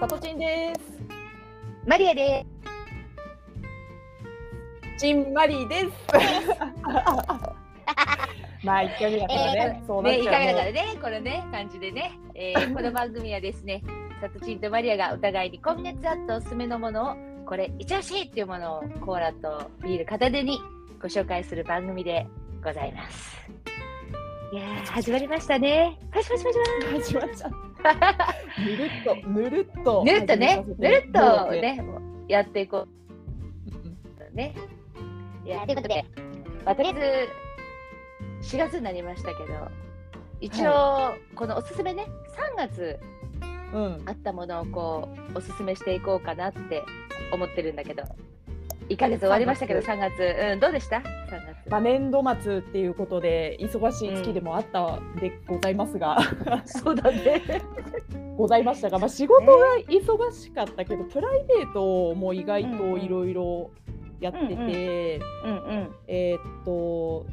さとちんです。マリアでちんまりです。まあ一回目だからね、す。そうなっちゃうのかがだからね、このね、感じでね、えー この番組はですね、サトチンとマリアがお互いに今月あったおすすめのものを、これ、一押しいっていうものをコーラとビール片手にご紹介する番組でございます。いやー、始まりましたね。パチパチパチパチ始まっちゃった。ぬるっと、ぬるっと。ぬるっとね、ぬるっとね。ね、やっていこうね。いや、ということで、まあ、とりあえず4月になりましたけど、一応、このおすすめね、3月うん。あったものをこうおすすめしていこうかなって思ってるんだけど、1ヶ月終わりましたけど、3月、うん、どうでした ?3 月。まあ年度末っていうことで忙しい月でもあったでございますが、そうだね。ございましたが、まあ仕事が忙しかったけど、プライベートも意外といろいろやってて。うんうん。えーっと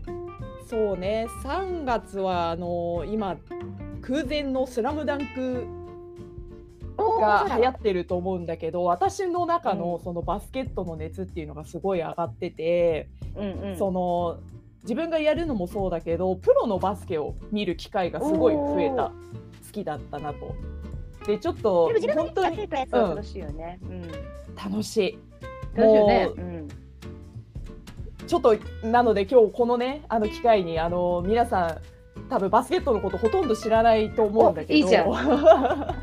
そうね3月はあの今空前の「スラムダンクが流行ってると思うんだけど私の中のそのバスケットの熱っていうのがすごい上がってて、うんうん。その自分がやるのもそうだけどプロのバスケを見る機会がすごい増えたお好きだったなと。でちょっと本当にね。うん。楽しい。楽しいよねも。ううん。ちょっとなので今日このねあの機会にあの皆さん多分バスケットのことほとんど知らないと思うんだけどおいいじゃん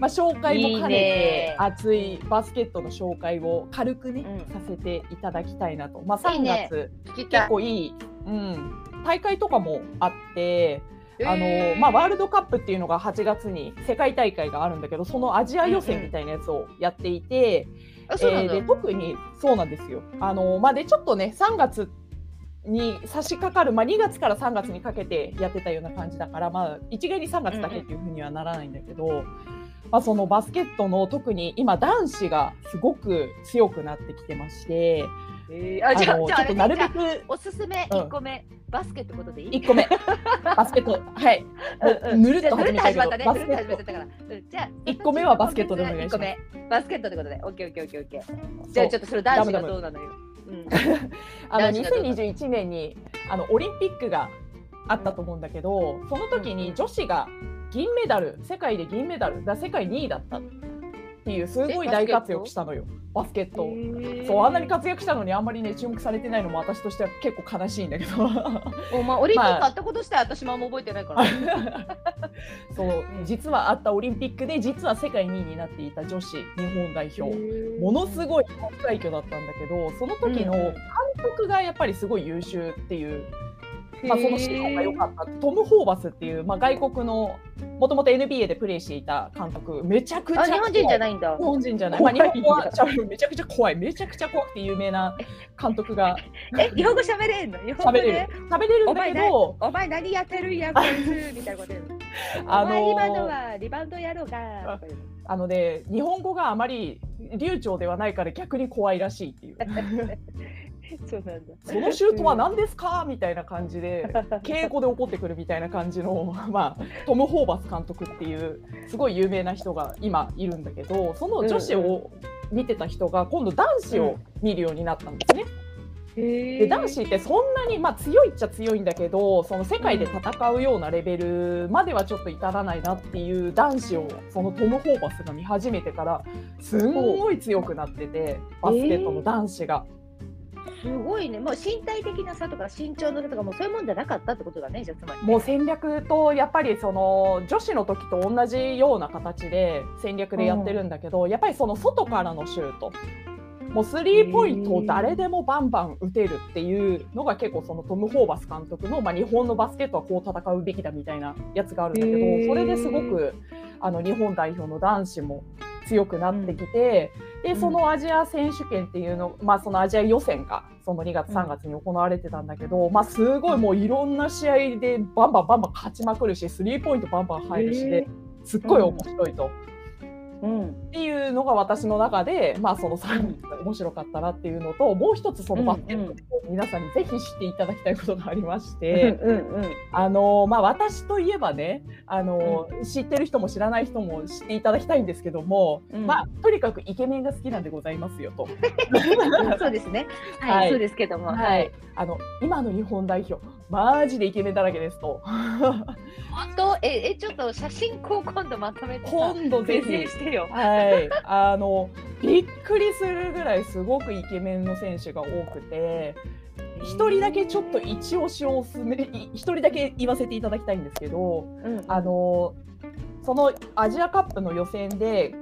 まあ紹介も兼ねて熱いバスケットの紹介を軽くね、うんさせていただきたいなと。まあ3いいね結構いい、うん、大会とかもあって。あのまあ、ワールドカップっていうのが8月に世界大会があるんだけどそのアジア予選みたいなやつをやっていて、あ、そうなんだ。えーで特にそうなんですよ。あのまあ、でちょっとね3月に差し掛かる、まあ、2月から3月にかけてやってたような感じだから、まあ、一概に3月だけっていうふうにはならないんだけど、まあ、そのバスケットの特に今男子がすごく強くなってきてましてえーあ、じゃあ、ちょっとなるべくおすすめうん1個目、バスケってことでいい？1個目バスケットはいぬるっと始めたけどね。バスケットから。うんじゃあ、一個目はバスケットでお願いします一個目、バスケットってことで。オッケーオッケーオッケーオッケー。じゃあ、ちょっとそれ男子がどうなのよ。男子がどうなの2021年にあのオリンピックがあったと思うんだけどその時に女子が銀メダル世界で銀メダルだ世界2位だったっていうすごい大活躍したのよ。バスケット。を。そうあんなに活躍したのにあんまりね注目されてないのも私としては結構悲しいんだけど。お前、オリンピックあ。ったことして私もあんま覚えてないから。そう実はあったオリンピックで実は世界2位になっていた女子日本代表。ものすごい快挙だったんだけどその時の監督がやっぱりすごい優秀っていうまあ、その指導が良かった。トム・ホーバスっていう、まあ、外国のもともと NBA でプレーしていた監督。めちゃくちゃあ、日本人じゃいないんだ。日。本人じゃない、まあ、日本語はめちゃくちゃ怖い。めちゃくちゃ怖くて有名な監督が。え、日本語喋れんの？日本語喋れる。で喋れるんだけどお前何やってるんや、こいつ？みたいなこと言うの。あのーお前今のはリバウンドやろうが。あのね日本語があまり流暢ではないから逆に怖いらしいっていう そうなんだ。そのシュートは何ですか？みたいな感じで 敬語で怒ってくるみたいな感じの、まあ、トム・ホーバス監督っていうすごい有名な人が今いるんだけどその女子を見てた人が今度男子を見るようになったんですね。でで男子ってそんなに、まあ、強いっちゃ強いんだけどその世界で戦うようなレベルまではちょっと至らないなっていう男子をそのトム・ホーバスが見始めてからすんごい強くなっててバスケットの男子が。すごいね。もう身体的な差とか身長の差とかもうそういうもんじゃなかったってことだね。じゃあつまり。もう戦略とやっぱりその女子の時と同じような形で戦略でやってるんだけど、やっぱりその外からのシュートもうスリーポイントを誰でもバンバン打てるっていうのが結構そのトム・ホーバス監督の、まあ、日本のバスケットはこう戦うべきだみたいなやつがあるんだけどそれですごくあの日本代表の男子も強くなってきて、でそのアジア選手権っていうの、まあ、そのアジア予選がその2月3月に行われてたんだけど、まあ、すごいもういろんな試合でバンバンバンバン勝ちまくるしスリーポイントバンバン入るしで、すっごい面白いと。うん。っていうのが私の中で、まあ、その3人が面白かったなっていうのともう一つそのバスケットで皆さんにぜひ知っていただきたいことがありまして、うんうんあのまあ、私といえばねあの、知ってる人も知らない人も知っていただきたいんですけども、うん。まあ、とにかくイケメンが好きなんでございますよと。う んそうですね。はい、はい。そうですけども、ははいい。、あの今の日本代表マジでイケメンだらけですと。本当？ええちょっと写真こう今度まとめてさ今度ぜひ。ンしてよ。はい、あのびっくりするぐらいすごくイケメンの選手が多くて一人だけちょっと一押しをおすすめい一人だけ言わせていただきたいんですけどうん。あのそのアジアカップの予選で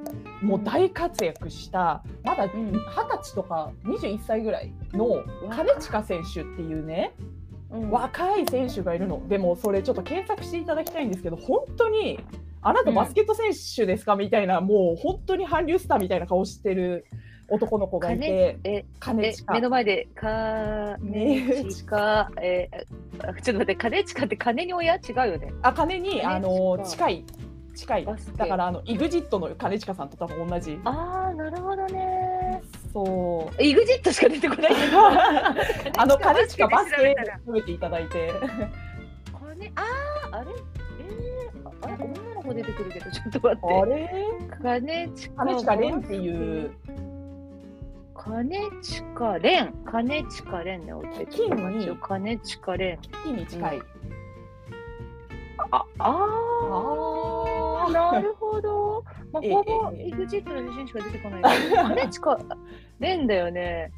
もう大活躍したまだうん。二十歳とか21歳ぐらいの金近選手っていうねうん若い選手がいるの。でもそれちょっと検索していただきたいんですけど本当にあなたバスケット選手ですか？みたいなもう本当に韓流スターみたいな顔してる男の子がいてええ金近。目の前でかねちかえあちょっと待って金近って金に親？違うよね。あ金に金あの近近い。近いだからあの EXIT の兼近さんと多分同じ。ああなるほどね。そう。イグジットしか出てこない。あの兼近バスケ食べていただいて。金あああれ？えー、ああれ？女の子出てくるけどちょっと待って。あれ？金近兼近蓮っていう。金近蓮。金近蓮ね金に金近蓮木に近い、ああああなるほど、まあ、ええほぼええ。EXIT の写真しか出てこない。けど金近蓮だよね。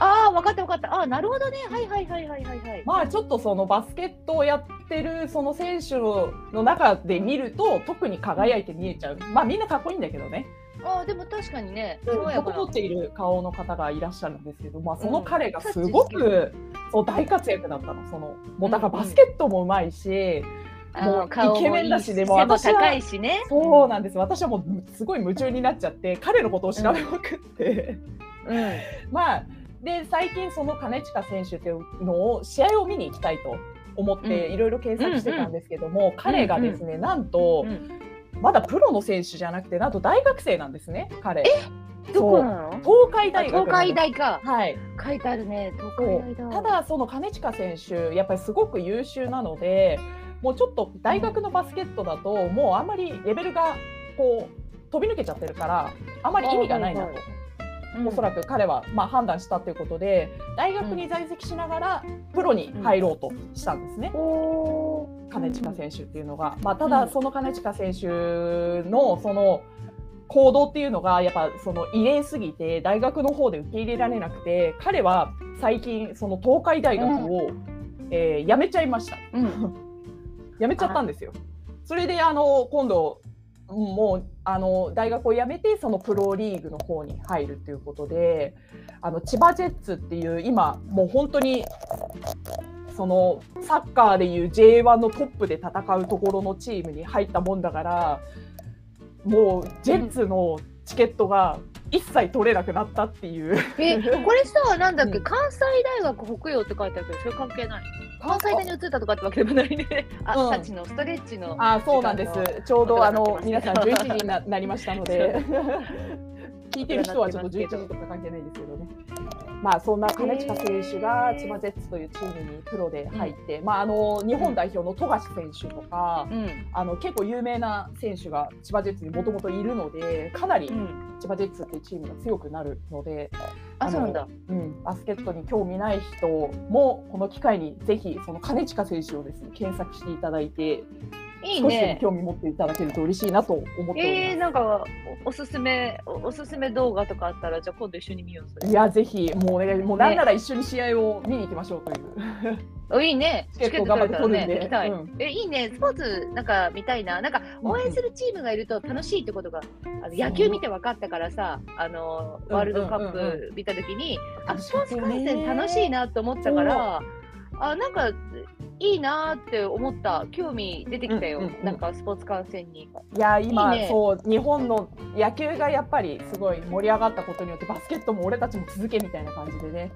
ああ分かった分かった。ああなるほどね。はいはいはいはいはいはい。まあちょっとそのバスケットをやってるその選手の中で見ると特に輝いて見えちゃう。まあみんなかっこいいんだけどね。ああでも確かにね。整っている顔の方がいらっしゃるんですけど、まあ、その彼がすごく、そう大活躍だったの。そのもうだからバスケットもうまいし、あもうイケメンだしでも私は高いしね。そうなんです。私はもうすごい夢中になっちゃって彼のことを調べまくって、うん。まあで最近その金近選手っていうのを試合を見に行きたいと思ってうん。いろいろ検索してたんですけども、彼がですね、なんと、うんまだプロの選手じゃなくてなんと大学生なんですね彼。どこなの？東海大東海大か。はい、書いてあるね。東海大。だただその金近選手やっぱりすごく優秀なのでもうちょっと大学のバスケットだともうあんまりレベルがこう飛び抜けちゃってるからあんまり意味がないなと、はいおそらく彼はまあ判断したということで大学に在籍しながらプロに入ろうとしたんですね。金近選手っていうのが、まあ、たうん。だその金近選手のその行動っていうのがやっぱその異例すぎて大学の方で受け入れられなくて彼は最近その東海大学を、えー辞めちゃいました。うん。辞めちゃったんですよ。それであの今度もうあの大学を辞めてそのプロリーグの方に入るということであの千葉ジェッツっていう今もう本当にそのサッカーでいう J1 のトップで戦うところのチームに入ったもんだからもうジェッツのチケットが一切取れなくなったっていう。え これさなんだっけ、うん関西大学北洋って書いてあるけどそれ関係ない関西大に移ったとかってわけでもないねあ、うんサチのストレッチのあそうなんです。ちょうどあの皆さん11時にななりましたので、聞いてる人はちょっと11時とか関係ないですけどね。まあそんな金近選手が千葉ジェッツというチームにプロで入って、まああの日本代表の富樫選手とか、うん。あの結構有名な選手が千葉ジェッツにもともといるので、かなりうん。千葉ジェッツっていうチームが強くなるので、あそうなんだ。うん、バスケットに興味ない人もこの機会にぜひその金近選手をですね検索していただいて。いいね。興味持っていただけると嬉しいなと思っております。えー、なんかおおすすめおおすすめ動画とかあったらじゃあ今度一緒に見ようそれいやぜひもうね。もうなんなら一緒に試合を見に行きましょうという。おいいね。チケット頑張って取るんで。ねうん。えいいね。スポーツなんか見たいな。なんか応援するチームがいると楽しいってことがあの野球見て分かったからさあのうんワールドカッうんうんプ見た時に、あスポーツ観戦楽しいなと思ったからあなんかいいなって思った興味出てきたよ、うんうんうん。なんかスポーツ観戦に。いや今ね。そう日本の野球がやっぱりすごい盛り上がったことによってバスケットも俺たちも続けみたいな感じでね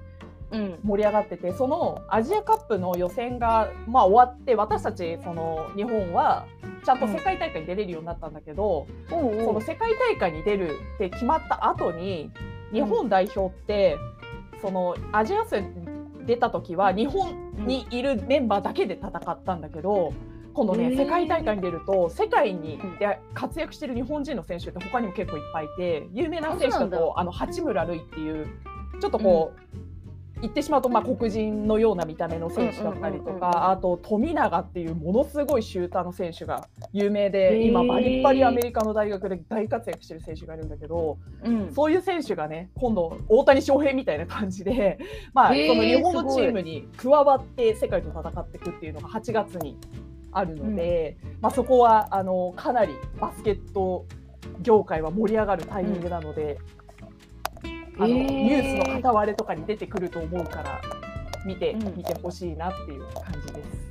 うん。盛り上がっててそのアジアカップの予選が、まあ、終わって私たちその日本はちゃんと世界大会に出れるようになったんだけど、おうその世界大会に出るって決まった後に日本代表って、そのアジア予選出た時は日本にいるメンバーだけで戦ったんだけど。今度ね、世界大会に出ると世界にうんで活躍してる日本人の選手って他にも結構いっぱいいて有名な選手だとあの八村塁っていうちょっとこう、言ってしまうとまあ黒人のような見た目の選手だったりとうんうんうんうんかあと富永っていうものすごいシューターの選手が有名へでー。今バリッバリアメリカの大学で大活躍してる選手がいるんだけどうん。そういう選手がね今度大谷翔平みたいな感じで、まあ、その日本のチームに加わって世界と戦っていくっていうのが8月にあるので、まあ、そこはあのかなりバスケット業界は盛り上がるタイミングなので、あのニュースの片割れとかに出てくると思うから見て、うん。見てほしいなっていう感じです。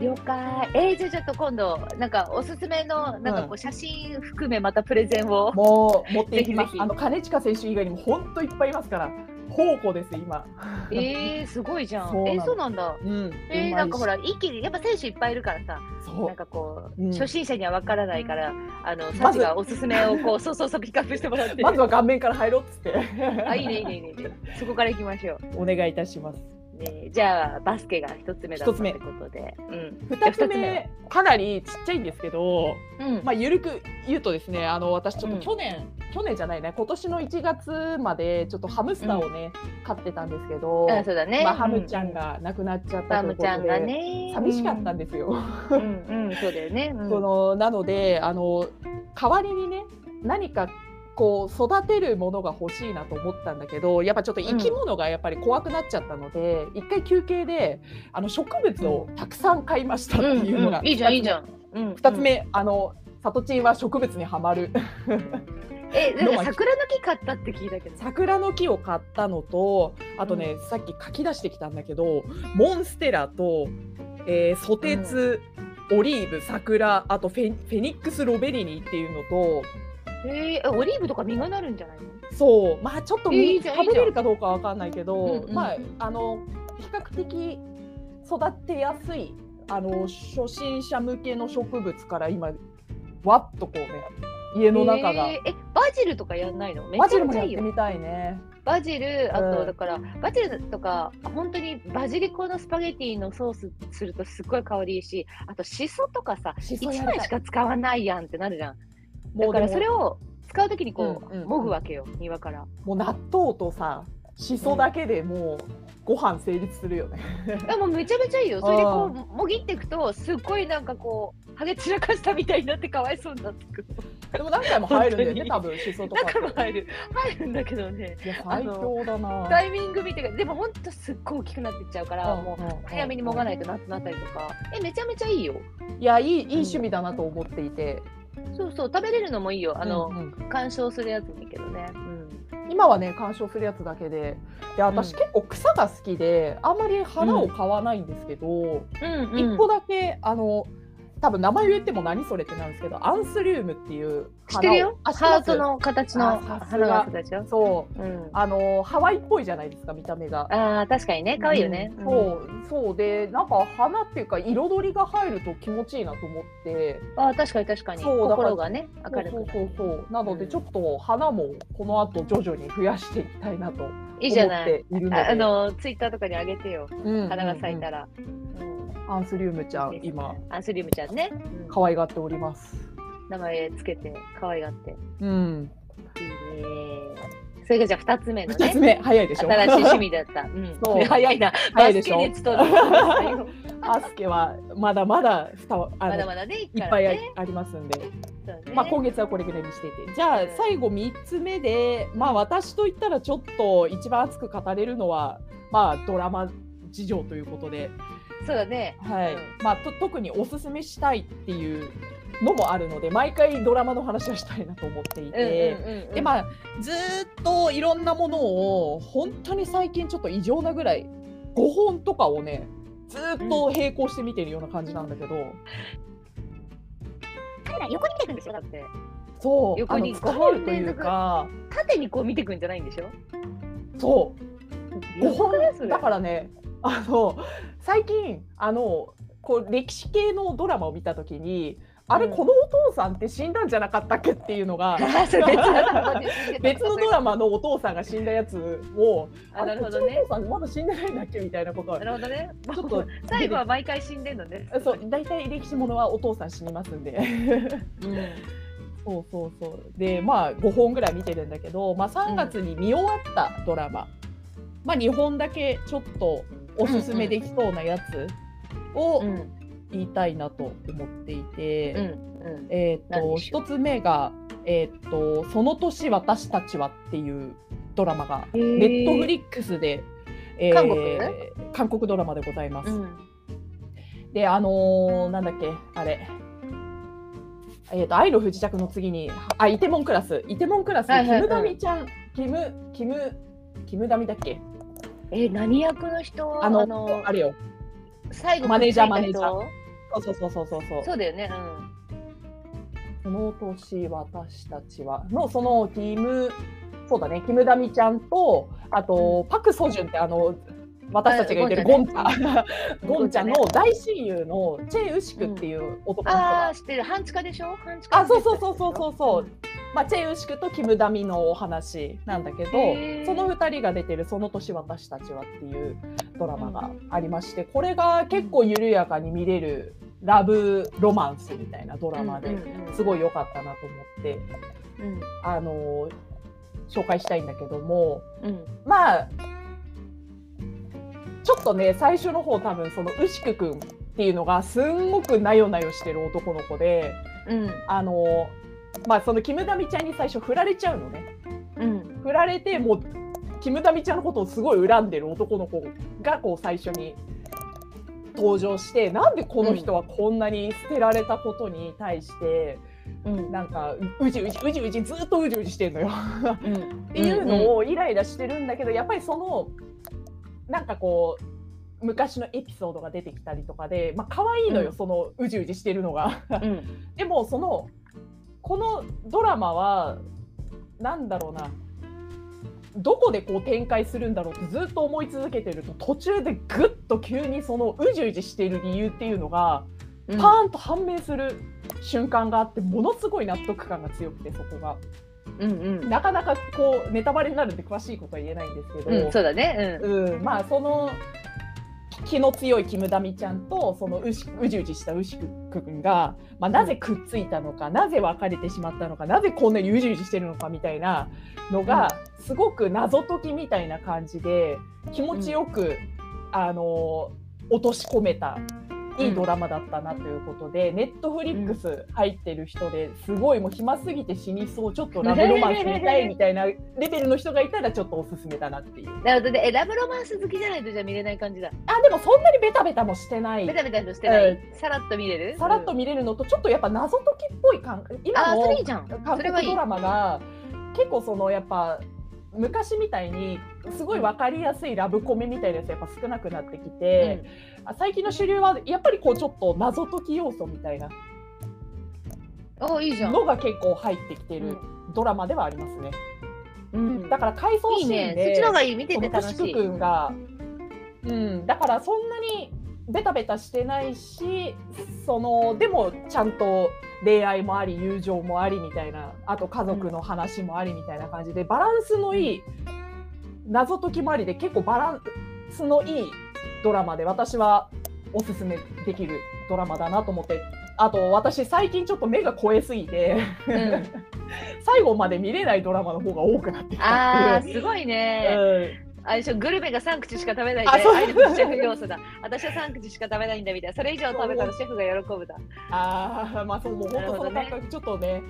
了解。えー、じゃあちょっと今度なんかおすすめのなんかこう写真含めまたプレゼンを、もう持っていきます。あの金近選手以外にも本当いっぱいいますから、宝庫です今。えー、すごいじゃん。えー、そうなんだ。うん。えー、なんかほら一気にやっぱ選手いっぱいいるからさ。そう。なんかこう、うん。初心者には分からないからあのサチがおすすめをこう そうそうそうピックアップしてもらって。まずは顔面から入ろうっつって。あいいねいいねいいね。そこから行きましょお願いいたします。う、ね、じゃあバスケが一つ目だったってことで。うん。二つ目かなりちっちゃいんですけど、うん。まあゆるく言うとですね、あの私ちょっうん。と去年、去年じゃないね、今年の1月までちょっとハムスターをね、飼ってたんですけど、あそうだね、まあハムちゃんうが亡くなっちゃっうたということハムちゃんがで、ね。寂しかったんですよ。うんうん、うん、そうだよね、うん。そのなのであの代わりにね何かこう育てるものが欲しいなと思ったんだけどやっぱちょっと生き物がやっぱり怖くなっちゃったので、一回休憩であの植物をたくさん買いましたっていうのが、うんうん。いいじゃんいいじゃん、うん、二つ目、あのサトチンは植物にはまる。えなんか桜の木買ったって聞いたけど。桜の木を買ったのとあとね、さっき書き出してきたんだけどモンステラと、えーソテツ、オリーブ桜あとフェフェニックス・ロベリニっていうのとえー、オリーブとか実がなるんじゃないの？そう。まあちょっとみいいじゃん食べれるかどうかわかんないけど、うんうんまああの比較的育てやすいあの初心者向けの植物から今わっとこうね家の中が、えー。えバジルとかやんないの？めバジルもやってみたいね。バジルあうんとだから、バジルとか本当にバジリコのスパゲティのソースするとすっごい香りいいしあとシソとかさ1しそやりたい。枚しか使わないやんってなるじゃんだからそれを使うときにこう、うんうんもぐわけよ庭から。もう納豆とさしそだけでもうご飯成立するよね。でもめちゃめちゃいいよ。それでこうもぎっていくとすっごいなんかこうハゲ散らかしたみたいになってかわいそうになってくる。でも何回も入るんだよね本多分しそとかって。中も入る。入るんだけどね。いや最強だな。タイミング見てでもほんとすっごい大きくなっていっちゃうから、もううんうん。早めにもがないとなってなったりとか。えめちゃめちゃいいよ。いやいいいい趣味だなと思っていて。そうそう食べれるのもいいよ。あの、うんうん。鑑賞するやつもいいけどね、うん、今はね鑑賞するやつだけで。で私、うん。結構草が好きであんまり花を買わないんですけど、うん。一個だけあの多分名前言っても何それってなんですけどアンスリウムっていう知ってるよ。ハートの形の花がそう。うん、あのハワイっぽいじゃないですか見た目が。あー確かにね。可愛いよね、うん。そう。そう。でなんか花っていうか彩りが入ると気持ちいいなと思って。あー確かに確かに。そう心がね明るくそうなるそうそう。なのでうん。ちょっと花もこの後徐々に増やしていきたいなと思いいじゃないっているのでああのツイッターとかにあげてよ。うん。花が咲いたら、うんアンスリウムちゃん今。アンスリウムちゃんね、うん。可愛がっております。名前つけて可愛がって。うん。いいね。それがじゃあ2つ目のね。二つ目。早いでしょ。新しい趣味だった、うん、そう。早いな。早いでしょ。バスケ熱とねアスケはまだまだふたあのまだまだねいっぱいありますんで、ね。まあ、今月はこれぐらいにしていてじゃあうん最後3つ目で、まあ、私といったらちょっと一番熱く語れるのは、まあ、ドラマ事情ということで、そうだね。はい。うん。まあ、と特におすすめしたいっていうのもあるので毎回ドラマの話はしたいなと思っていて。うんうんうんうん。でまあ、ずーっといろんなものを本当に最近ちょっと異常なぐらい5本とかをねずーっと並行して見てるような感じなんだけど、横に見ていくんでしょだって。そう横にあの疲れるというか。縦にこう見ていくんじゃないんでしょ？そう。5本だからねあの最近あのこう歴史系のドラマを見た時にあれ、うん。このお父さんって死んだんじゃなかったっけっていうのが別のドラマのお父さんが死んだやつをあなるほどね。お父さんまだ死んでないんだっけみたいなことはなるほどね。ちょっと最後は毎回死んでんのね。そう大体歴史ものはお父さん死にますんで。うん。そうそうそう。でまあ5本ぐらい見てるんだけど、まあ、3月に見終わったドラマ、まあ、2本だけちょっとおすすめできそうなやつをうん。言いたいなと思っていて、うん。うん。えっ、と何でしょう？1つ目が、えっと「その年私たちは」っていうドラマがネットフリックスで、えー韓国韓国ドラマでございます。うん。であのーなんだっけあれ。えー、と愛の不時着の次にあイテモンクラス。イテモンクラス、はいはい。キムダミちゃん。キムキムキムダミだっけ？え何役の人あのあれよ。最後マネージャーくっついた人？マネそうそうそうそうそうそう。そうだよねその年私たちはのそのキムそうだねキムダミちゃんとあと、パク・ソジュンってあの私たちが言ってるあゴンちゃん、ゴンちゃん。ゴンちゃんね。の大親友のチェ・ウシクっていう男の人が。ああ知ってる。半地下でしょ？半地下あそうそうそうそうそう。そう、まあ、チェ・ウシクとキム・ダミのお話なんだけどその2人が出てる「その年私たちは」っていうドラマがありましてこれが結構緩やかに見れるラブロマンスみたいなドラマですごい良かったなと思って、うん。あの紹介したいんだけどもうん。まあちょっとね最初の方多分そのウシクくんっていうのがすんごくなよなよしてる男の子で。うん。あのまあそのキムダミちゃんに最初振られちゃうのね。うん。振られてもうキムダミちゃんのことをすごい恨んでる男の子がこう最初に登場してなんでこの人はこんなに捨てられたことに対して、うん。なんかうじうじうじうじずっとうじうじしてんのよ。うん。っていうのをイライラしてるんだけどやっぱりそのなんかこう昔のエピソードが出てきたりとかで、まあ可愛いのよ、うん。そのうじうじしてるのが。うん。でもそのこのドラマはなんだろうな。どこでこう展開するんだろうってずっと思い続けてると途中でぐっと急にそのうじうじしている理由っていうのがうん。パーンと判明する瞬間があってものすごい納得感が強くてそこが。うんうん。なかなかこうネタバレになるんで詳しいことは言えないんですけど、うんそうだね。うん、まあその気の強いキムダミちゃんとそのうじうじしたウシク君が、まあ、なぜくっついたのか、なぜ別れてしまったのかなぜこんなにうじうじしてるのかみたいなのが、すごく謎解きみたいな感じで気持ちよく、あの落とし込めたいいドラマだったなということで、ネットフリックス入ってる人ですごいもう暇すぎて死にそうちょっとラブロマンス見たいみたいな レベルの人がいたらちょっとおすすめだなっていう。うんなるほど。ラブロマンス好きじゃないとじゃあ見れない感じだ。あでもそんなにベタベタもしてない。ベタベタとしてない、うさらっと見れる？さらっと見れるのとちょっとやっぱ謎解きっぽい感今の韓国ドラマが結構そのやっぱ昔みたいにすごい分かりやすいラブコメみたいなやつやっぱ少なくなってきて、あ最近の主流はやっぱりこうちょっと謎解き要素みたいな。のが結構入ってきてるドラマではありますね。うん、だから回想シーンでね。そっちの方がいい。見てこのくしくて楽しい。くんが、うん、だからそんなにベタベタしてないしそのでもちゃんと恋愛もあり友情もありみたいなあと家族の話もありみたいな感じで、バランスのいい謎解きもありで結構バランスのいいドラマで私はおすすめできるドラマだなと思って。あと私最近ちょっと目が肥えすぎて、うん。最後まで見れないドラマの方が多くなってきたっていう。すごいね、うん。あれでしょグルメが3口しか食べないであそう。シェフ要素だ。私は3口しか食べないんだみたいな。それ以上食べたらシェフが喜ぶだ。ああまあそうもう本当その感覚ちょっとね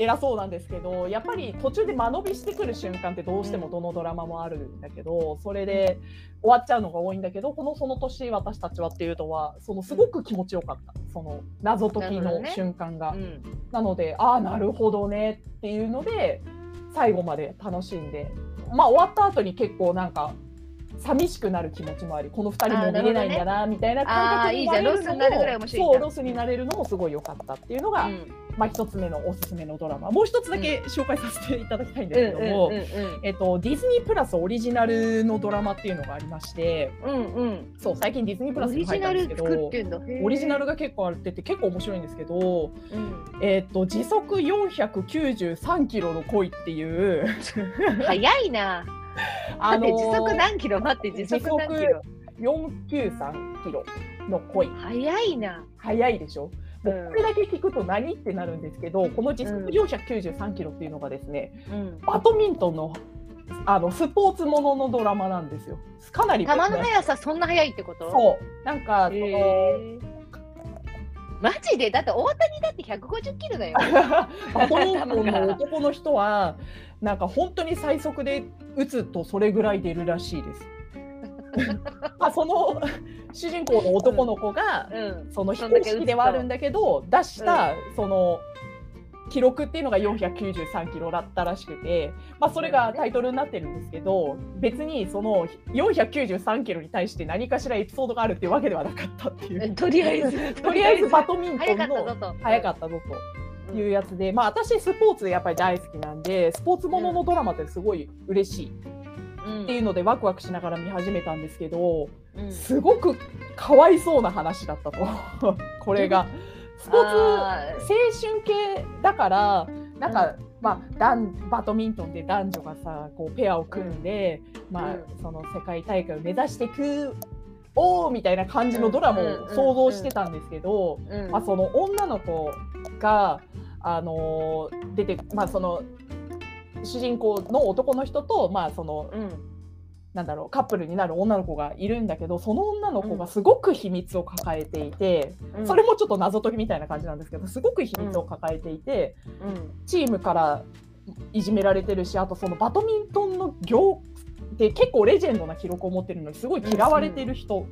偉そうなんですけどやっぱり途中で間延びしてくる瞬間ってどうしてもどのドラマもあるんだけど、それで終わっちゃうのが多いんだけどこのその時私たちはっていうのはそのすごく気持ちよかった。その謎解きの瞬間が。うん。なのでああなるほどねっていうので最後まで楽しんで。まあ終わった後に結構なんか寂しくなる気持ちもありこの2人も見れないんだなみたいな感覚になれるのあーいいじゃん。ロスになるぐらいもそうロスになれるのもすごい良かったっていうのが、うんまあ、一つ目のおすすめのドラマもう一つだけ紹介させていただきたいんですけども、うんうんえっと、ディズニープラスオリジナルのドラマっていうのがありましてうんうん。うんそう最近ディズニープラスにオリジ入ったんですけどオリジナルが結構あってて結構面白いんですけど、うん。えっと時速493キロの恋っていう。早いな あだって時速何キロ待って時速何キロ？493キロの恋早いな。速いでしょ？もううん。これだけ聞くと何ってなるんですけどこの時速うん493キロっていうのがですね、うん。バドミントンのあのスポーツもののドラマなんですよ。かなり球の速さそんな速いってこと？そう。なんかその、マジで？だって大谷だって150キロだよ。バドミントンの男の人はなんか本当に最速で打つとそれぐらい出るらしいです。まあその主人公の男の子が、うん。その非そんだけ打つと。公式ではあるんだけど出した、その記録っていうのが493キロだったらしくて、まあ、それがタイトルになってるんですけど別にその493キロに対して何かしらエピソードがあるっていうわけではなかったっていう。とりあえず。とりあえずバドミントンの早かったぞと。いうやつで、まあ、私スポーツやっぱり大好きなんでスポーツもののドラマってすごい嬉しいうん。っていうのでワクワクしながら見始めたんですけどうん。すごくかわいそうな話だったと。これが。スポーツあ青春系だからなんか、まあダンバドミントンで男女がさこうペアを組んで、まあうその世界大会を目指していくおーみたいな感じのドラマを想像してたんですけど、ーうん。まあ、その女の子が、あのー出てまあその主人公の男の人と、まあそのうんなんだろうカップルになる女の子がいるんだけどその女の子がすごく秘密を抱えていて、うん。それもちょっと謎解きみたいな感じなんですけどすごく秘密を抱えていて、うん。チームからいじめられてるしあとそのバドミントンの業で結構レジェンドな記録を持ってるのにすごい嫌われてる人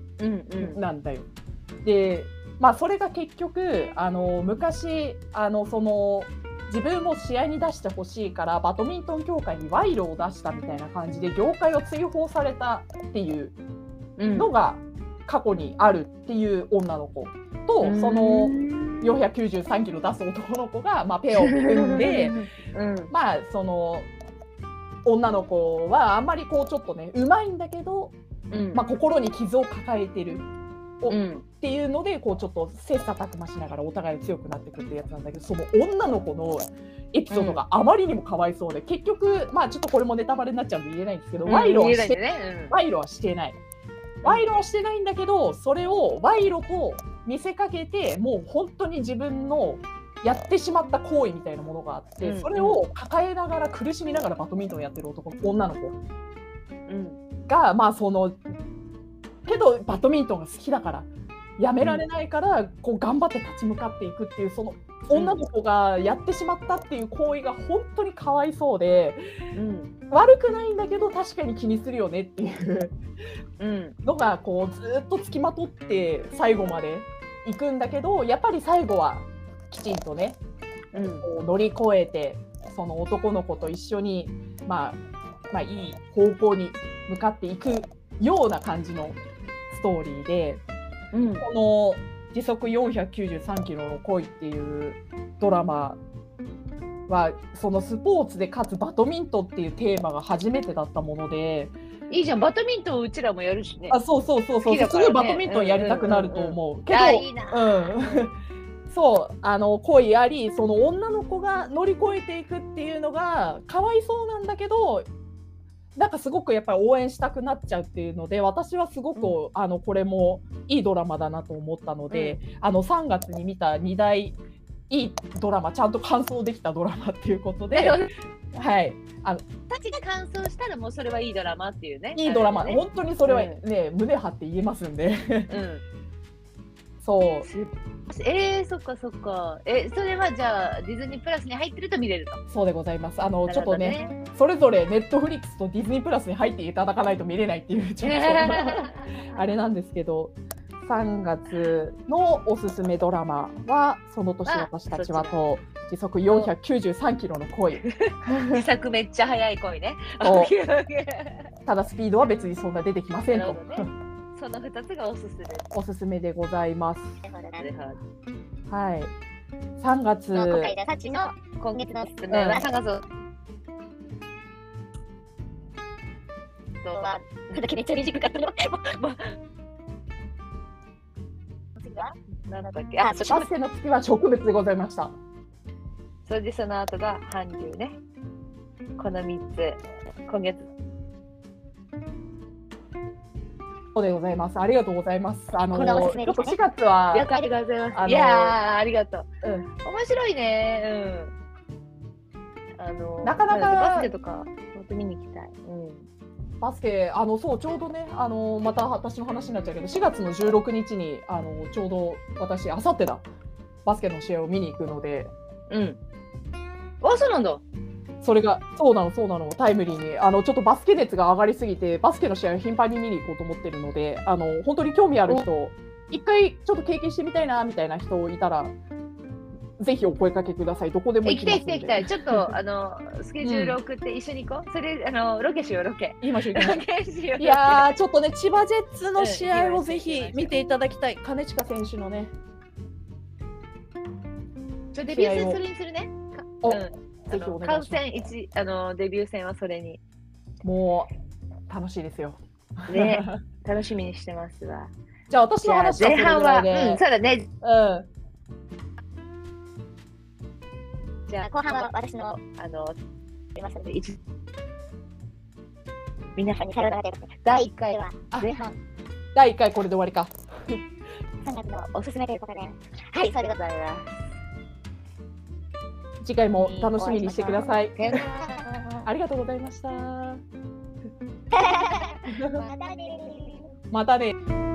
なんだよ。でまあそれが結局あの昔あのその自分も試合に出してほしいからバドミントン協会に賄賂を出したみたいな感じで業界を追放されたっていううん。のが過去にあるっていう女の子と、その493キロ出す男の子が、まあ、ペアを組んで うん。まあその女の子はあんまりこうちょっとねうまいんだけど、うん。まあ、心に傷を抱えてるうん。っていうのでこうちょっと切磋琢磨しながらお互い強くなっていくってやつなんだけどその女の子のエピソードがあまりにもかわいそうで、結局まあちょっとこれもネタバレになっちゃうんで言えないんですけど、賄賂はしてね。賄賂はしてない。賄賂はしてないんだけど、それを賄賂と見せかけて、もう本当に自分のやってしまった行為みたいなものがあって、うん。それを抱えながら苦しみながらバドミントンやってる男女の子うん。が、まあその、けどバドミントンが好きだから、やめられないから、こう頑張って立ち向かっていくっていう、その女の子がやってしまったっていう行為が本当にかわいそうで、うん。悪くないんだけど確かに気にするよねっていう。うん。のがこうずっとつきまとって最後まで行くんだけどやっぱり最後はきちんとねうん。こう乗り越えてその男の子と一緒に、まあ、まあいい方向に向かっていくような感じのストーリーでうん。この「時速493キロの恋」っていうドラマはそのスポーツでかつバドミントンっていうテーマが初めてだったもので。いいじゃんバドミントンうちらもやるしね。あそうそうそうそう、ね。ごいバドミントンやりたくなると思う。けど、あいいな。うん、そうあの恋ありその女の子が乗り越えていくっていうのがかわいそうなんだけどなんかすごくやっぱり応援したくなっちゃうっていうので私はすごく、うあのこれもいいドラマだなと思ったので、あの3月に見た2大いいドラマちゃんと完走できたドラマっていうことで、はい、たちが感想したらもうそれはい。いドラマっていうねいいドラマ、ね本当にそれはね、胸張って言えますんでうんそう。すえー、そっかそっか。えそれはじゃあディズニープラスに入ってると見れるとそうでございます。あの、なるほどちょっとね、それぞれネットフリックスとディズニープラスに入っていただかないと見れないっていう、ちょっと あれなんですけど、3月のおすすめドラマはその年あ私たちはと時速493キロの恋。自作めっちゃ速い恋ね。ただスピードは別にそんな出てきませんと。その二つがおすすめ。おすすめでございます。はい3月の今回の今月のおすすめうんは3月。はなんだっけめっちゃ短かったのなん。だっけあ、そ バスケの月は植物でございました。それでその後が韓流ね。この三つ。今月。そうでございますありがとうございますあのちょっとめですね4月は了解でございます。いやー、ありがとう。うん面白いね。うん。あの、なかなかんバスケとか、本当見に行きたい。うん。バスケあのそうちょうどねあのまた私の話になっちゃうけど4月の16日にあのちょうど私あさってだバスケの試合を見に行くのでうん。あ、そうなんだ。それがそうなのそうなのタイムリーにあのちょっとバスケ熱が上がりすぎてバスケの試合を頻繁に見に行こうと思ってるのであの本当に興味ある人一回ちょっと経験してみたいなみたいな人いたらぜひお声かけくださいどこでも行きます行きたい行きたい。ちょっと、あの、スケジュール送って一緒に行こう。それ、あの、ロケしよう、ロケ。言いましよう。いやーちょっとね千葉ジェッツの試合うんをぜひ見ていただきたい金近選手のねちょデビュー戦それにするね。うん。あぜひお願いします。戦一あのデビュー戦はそれに。もう楽しいですよ。ね。楽しみにしてますわ。じゃあ私の話前半は、うん、そうだね。うん。じゃあ後半は私のあのすいません一皆さんにさようなら第1回はあ前半。第1回これで終わりか。3月のおすすめということで。はいそれではございます。次回も楽しみにしてください。ねありがとうございました。またね。またね